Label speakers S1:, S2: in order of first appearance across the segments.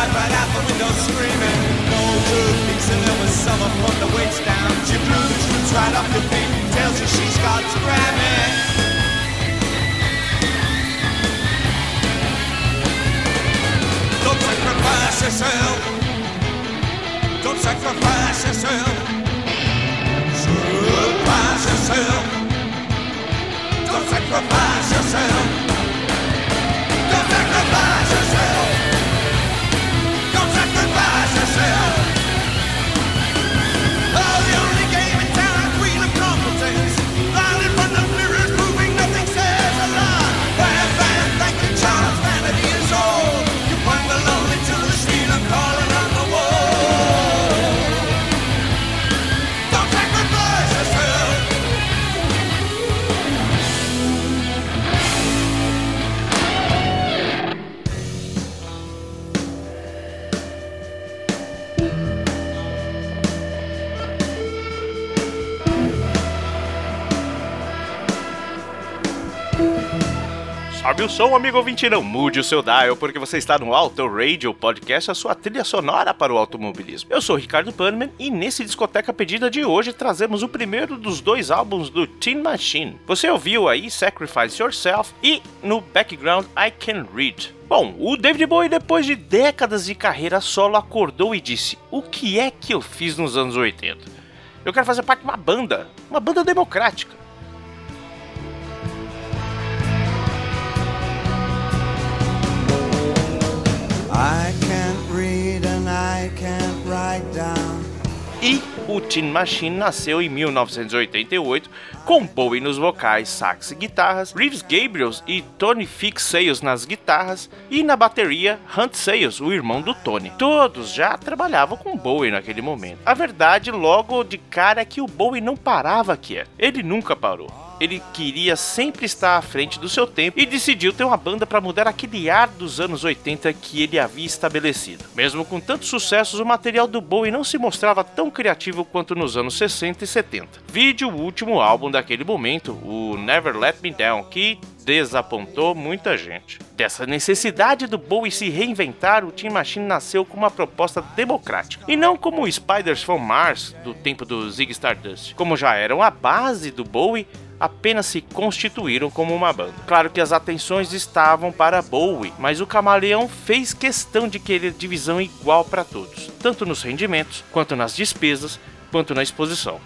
S1: and dive right out the window screaming. No good peace and there was summer from the waist down. She blew the truth right up your feet. Tells you she's grab it. Don't sacrifice yourself. Don't sacrifice yourself. Sacrifice yourself. Don't sacrifice yourself. Don't sacrifice
S2: som, amigo ouvinte, não mude o seu dial, porque você está no Auto Radio Podcast, a sua trilha sonora para o automobilismo. Eu sou Ricardo Panman e nesse Discoteca Pedida de hoje trazemos o primeiro dos dois álbuns do Teen Machine. Você ouviu aí Sacrifice Yourself e no background I Can Read. Bom, o David Bowie, depois de décadas de carreira solo, acordou e disse: O que é que eu fiz nos anos 80? Eu quero fazer parte de uma banda, uma banda democrática. E o Teen Machine nasceu em 1988 com Bowie nos vocais, sax e guitarras, Reeves Gabriels e Tony Fix Sales nas guitarras e na bateria Hunt Sales, o irmão do Tony. Todos já trabalhavam com Bowie naquele momento. A verdade, logo de cara, é que o Bowie não parava quieto. Ele nunca parou. Ele queria sempre estar à frente do seu tempo e decidiu ter uma banda para mudar aquele ar dos anos 80 que ele havia estabelecido. Mesmo com tantos sucessos, o material do Bowie não se mostrava tão criativo quanto nos anos 60 e 70. Vide o último álbum daquele momento, o Never Let Me Down, que desapontou muita gente. Dessa necessidade do Bowie se reinventar, o Teen Machine nasceu com uma proposta democrática, e não como o Spiders from Mars do tempo do Ziggy Stardust. Como já eram a base do Bowie, apenas se constituíram como uma banda. Claro que as atenções estavam para Bowie, mas o Camaleão fez questão de querer divisão igual para todos, tanto nos rendimentos, quanto nas despesas, quanto na exposição.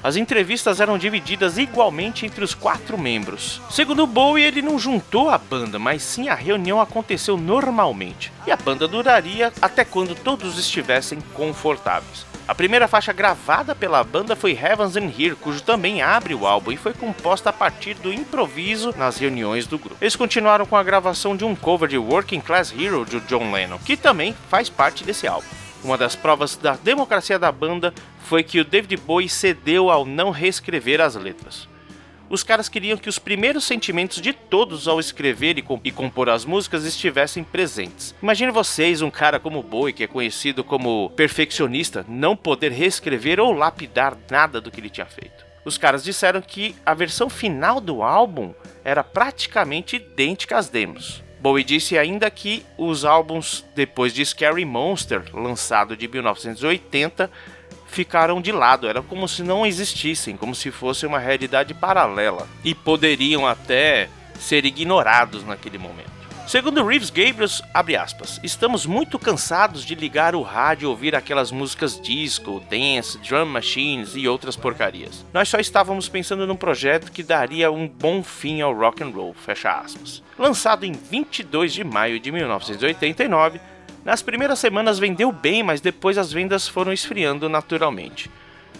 S2: As entrevistas eram divididas igualmente entre os quatro membros. Segundo Bowie, ele não juntou a banda, mas sim a reunião aconteceu normalmente, e a banda duraria até quando todos estivessem confortáveis. A primeira faixa gravada pela banda foi Heavens and Here, cujo também abre o álbum e foi composta a partir do improviso nas reuniões do grupo. Eles continuaram com a gravação de um cover de Working Class Hero de John Lennon, que também faz parte desse álbum. Uma das provas da democracia da banda foi que o David Bowie cedeu ao não reescrever as letras. Os caras queriam que os primeiros sentimentos de todos ao escrever e, e compor as músicas estivessem presentes. Imagine vocês, um cara como Bowie, que é conhecido como perfeccionista, não poder reescrever ou lapidar nada do que ele tinha feito. Os caras disseram que a versão final do álbum era praticamente idêntica às demos. Bowie disse ainda que os álbuns depois de Scary Monster, lançado de 1980, ficaram de lado, era como se não existissem, como se fosse uma realidade paralela e poderiam até ser ignorados naquele momento. Segundo Reeves Gabriels, aspas, estamos muito cansados de ligar o rádio e ouvir aquelas músicas disco, dance, drum machines e outras porcarias. Nós só estávamos pensando num projeto que daria um bom fim ao rock and roll, fecha aspas. Lançado em 22 de maio de 1989, nas primeiras semanas vendeu bem, mas depois as vendas foram esfriando naturalmente.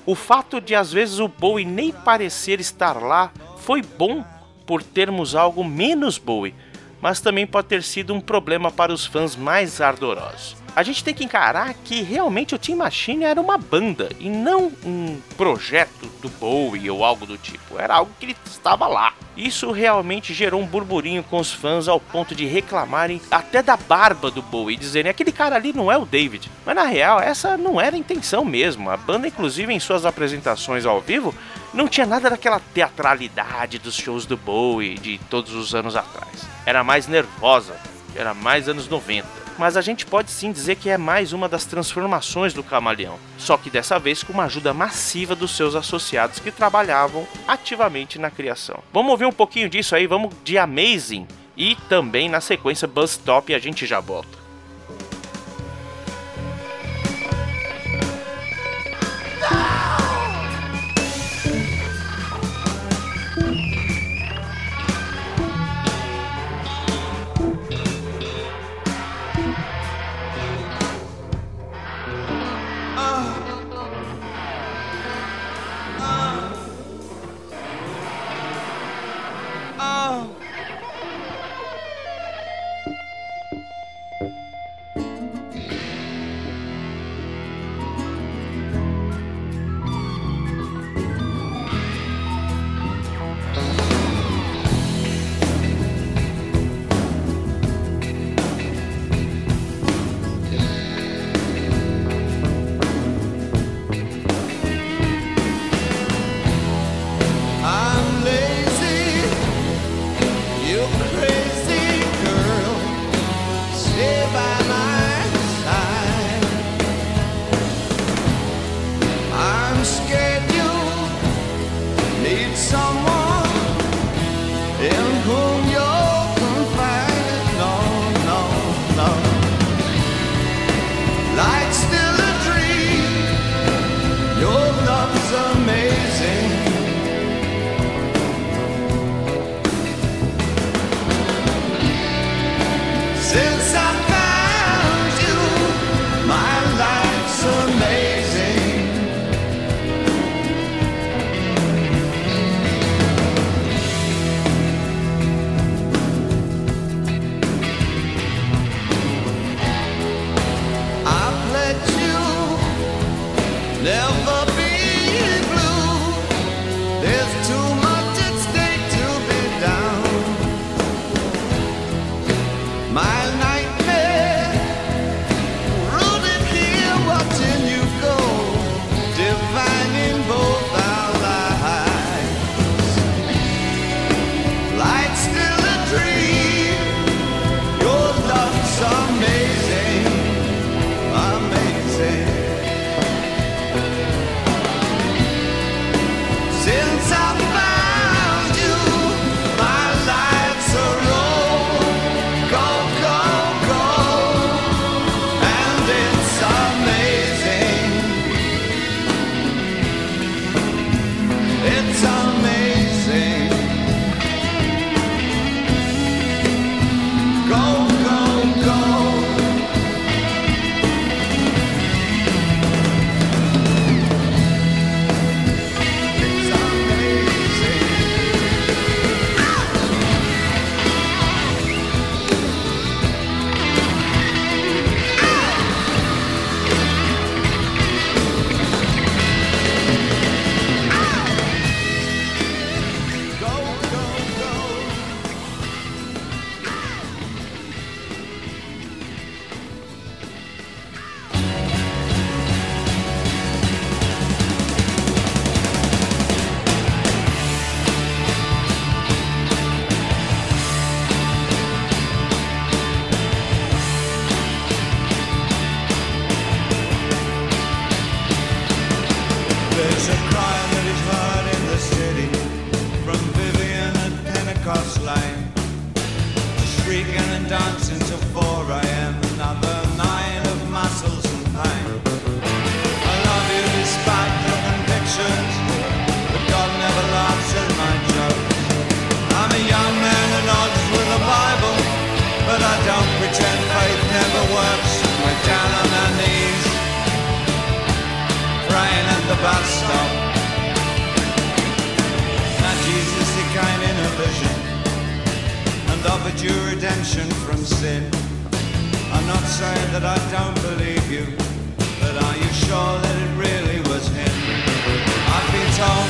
S2: O fato de às vezes o Bowie nem parecer estar lá foi bom por termos algo menos Bowie, mas também pode ter sido um problema para os fãs mais ardorosos. A gente tem que encarar que realmente o Team Machine era uma banda e não um projeto do Bowie ou algo do tipo. Era algo que ele estava lá.
S3: Isso realmente gerou um burburinho com os fãs ao ponto de reclamarem até da barba do Bowie, dizerem aquele cara ali não é o David. Mas na real, essa não era a intenção mesmo. A banda, inclusive, em suas apresentações ao vivo, não tinha nada daquela teatralidade dos shows do Bowie de todos os anos atrás. Era mais nervosa, era mais anos 90 mas a gente pode sim dizer que é mais uma das transformações do camaleão, só que dessa vez com uma ajuda massiva dos seus associados que trabalhavam ativamente na criação. Vamos ouvir um pouquinho disso aí, vamos de Amazing e também na sequência Bus Stop e a gente já volta.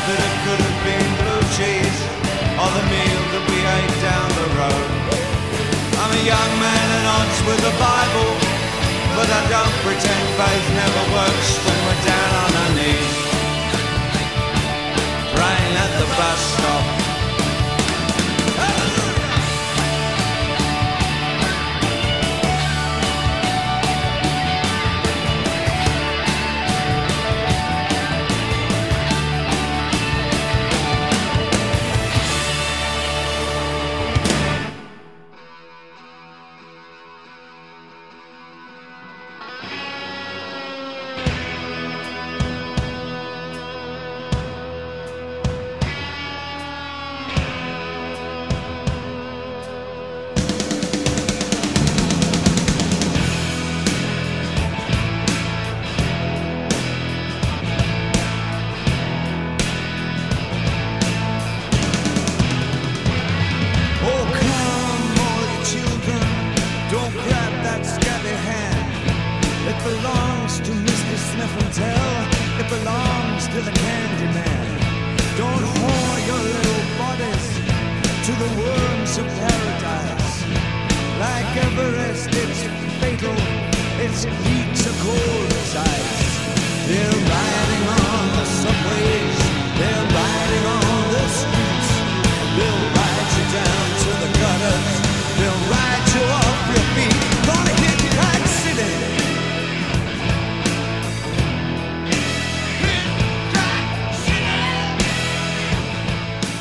S4: that it could have been blue cheese or the meal that we ate down the road. I'm a young man at odds with the Bible, but I don't pretend faith never works
S3: when we're down on our knees. Praying at the bus stop.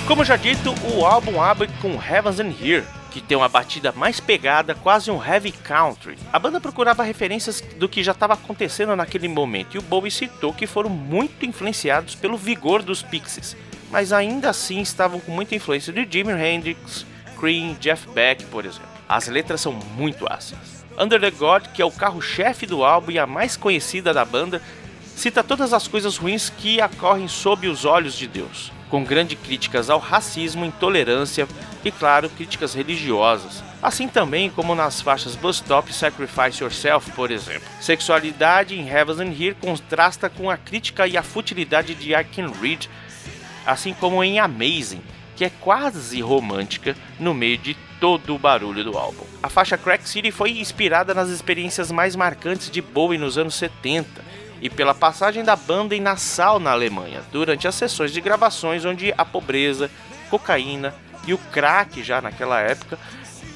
S2: Como já dito, o álbum abre com Heavens and Here, que tem uma batida mais pegada, quase um heavy country. A banda procurava referências do que já estava acontecendo naquele momento e o Bowie citou que foram muito influenciados pelo vigor dos Pixies, mas ainda assim estavam com muita influência de Jimi Hendrix, Cream, Jeff Beck, por exemplo. As letras são muito ácidas. Under the God, que é o carro-chefe do álbum e a mais conhecida da banda, cita todas as coisas ruins que ocorrem sob os olhos de Deus, com grandes críticas ao racismo, intolerância e, claro, críticas religiosas. Assim também como nas faixas Bus Stop e Sacrifice Yourself, por exemplo. Sexualidade em Heavens and Here contrasta com a crítica e a futilidade de I Can Read, assim como em Amazing, que é quase romântica no meio de todo o barulho do álbum. A faixa Crack City foi inspirada nas experiências mais marcantes de Bowie nos anos 70 e pela passagem da banda em Nassau, na Alemanha, durante as sessões de gravações onde a pobreza, cocaína e o crack já naquela época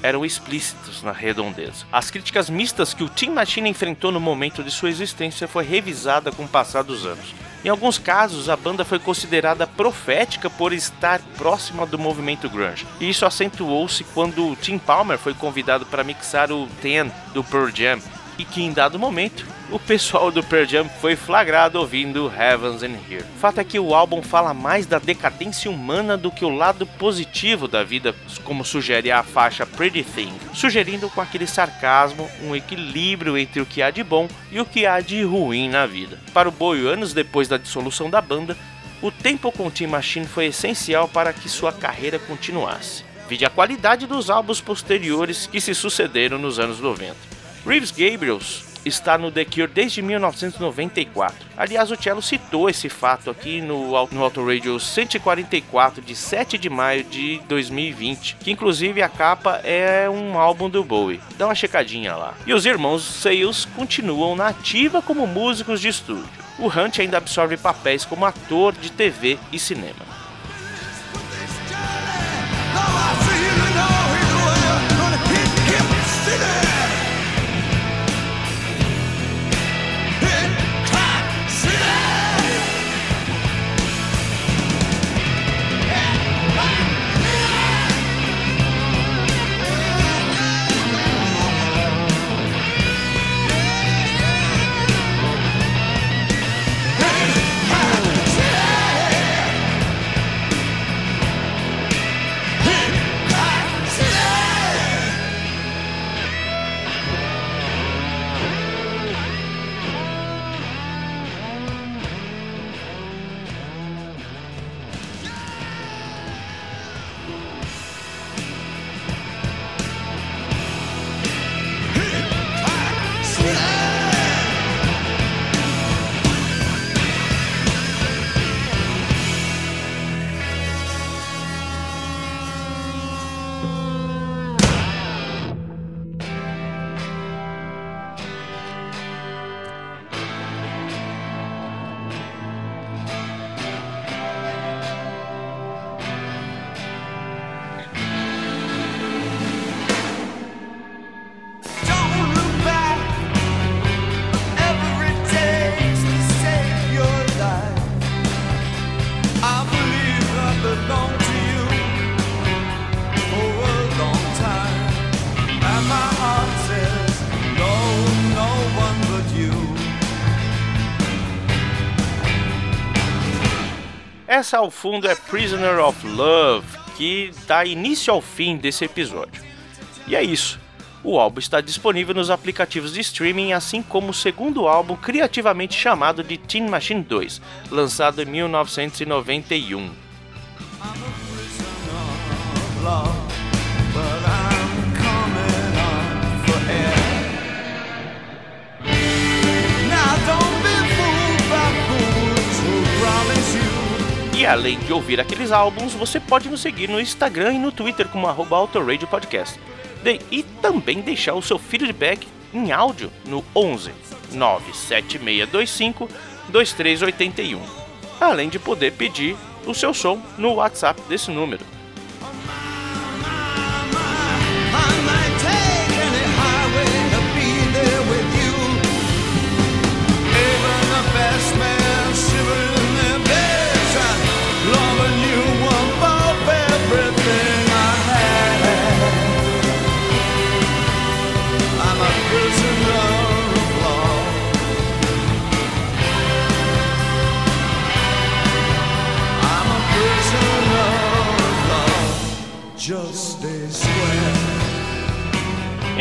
S2: eram explícitos na redondeza. As críticas mistas que o Team Machine enfrentou no momento de sua existência foi revisada com o passar dos anos. Em alguns casos, a banda foi considerada profética por estar próxima do movimento grunge. E isso acentuou-se quando Tim Palmer foi convidado para mixar o Ten do Pearl Jam, e que em dado momento o pessoal do Pearl Jam foi flagrado ouvindo Heavens and Here. O fato é que o álbum fala mais da decadência humana do que o lado positivo da vida, como sugere a faixa Pretty Thing, sugerindo com aquele sarcasmo um equilíbrio entre o que há de bom e o que há de ruim na vida. Para o Bowie, anos depois da dissolução da banda, o tempo com Team Machine foi essencial para que sua carreira continuasse. Vide a qualidade dos álbuns posteriores que se sucederam nos anos 90. Reeves Gabriels está no The Cure desde 1994. Aliás, o Cello citou esse fato aqui no, no Auto Radio 144 de 7 de maio de 2020, que inclusive a capa é um álbum do Bowie. Dá uma checadinha lá. E os irmãos Sales continuam na ativa como músicos de estúdio. O Hunt ainda absorve papéis como ator de TV e cinema.
S3: Essa ao fundo é Prisoner of Love, que dá início ao fim desse episódio. E é isso. O álbum está disponível nos aplicativos de streaming, assim como o segundo álbum criativamente chamado de Teen Machine 2, lançado em 1991. E além de ouvir aqueles álbuns, você pode nos seguir no Instagram e no Twitter como arroba Autoradio Podcast. De- e também deixar o seu feedback em áudio no 11 97625 2381. Além de poder pedir o seu som no WhatsApp desse número.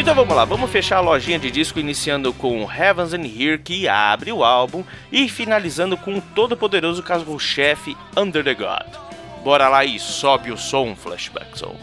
S3: Então vamos lá, vamos fechar a lojinha de disco iniciando com Heavens and Here que abre o álbum e finalizando com o todo-poderoso carro-chefe Under the God. Bora lá e sobe o som, Flashback Zone.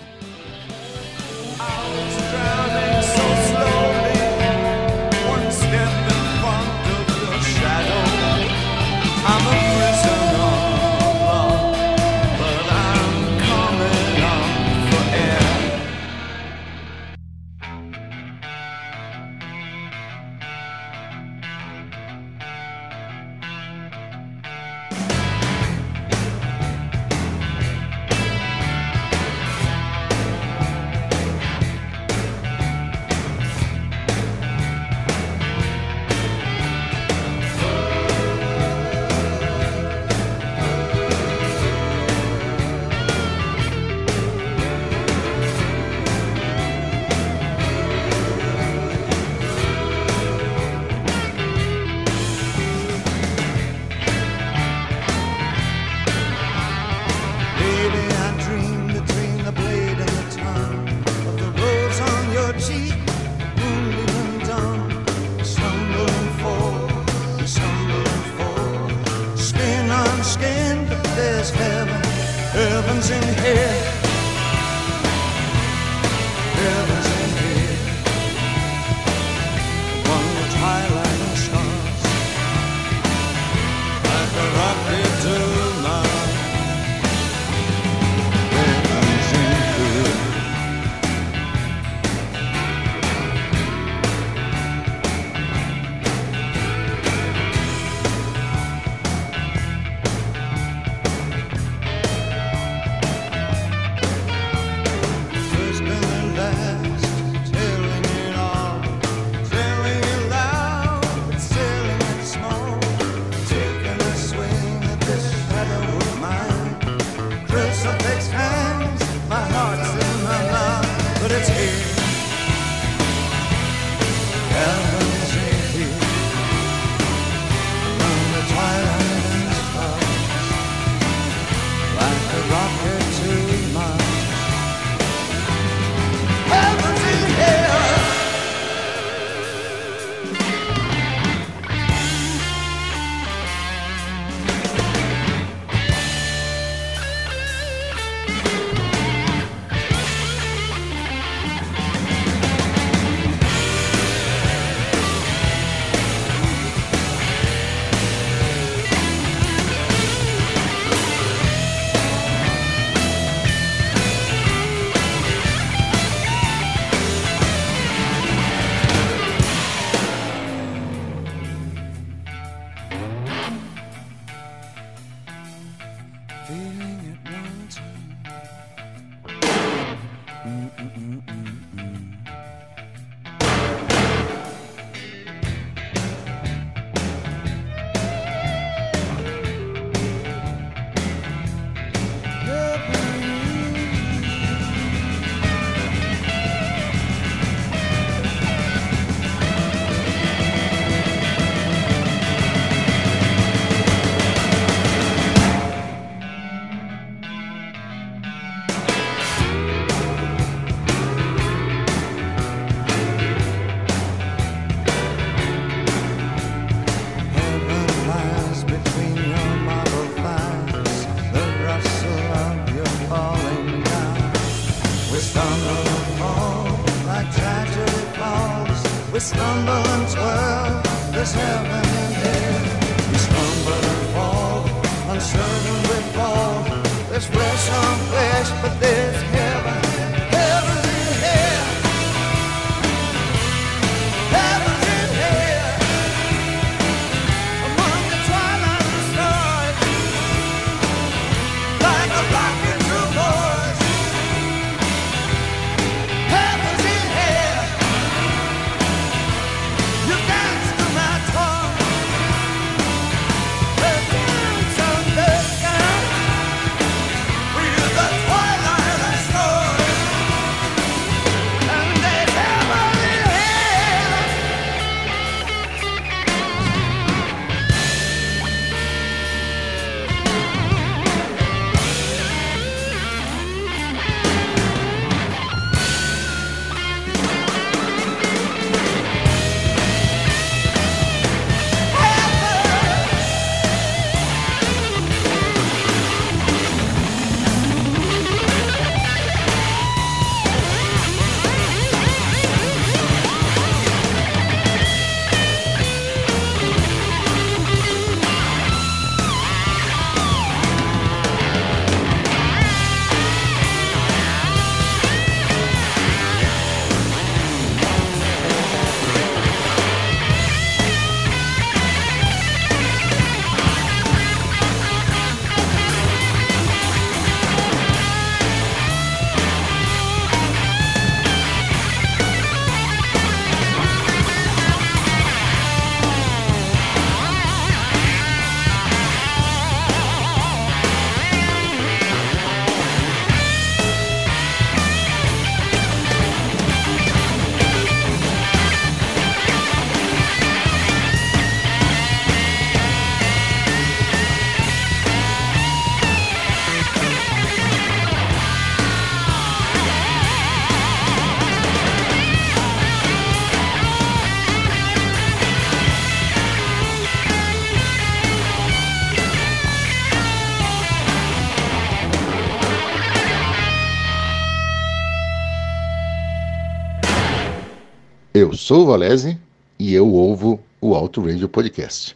S5: Eu sou o Valese e eu ouvo o Alto Radio Podcast.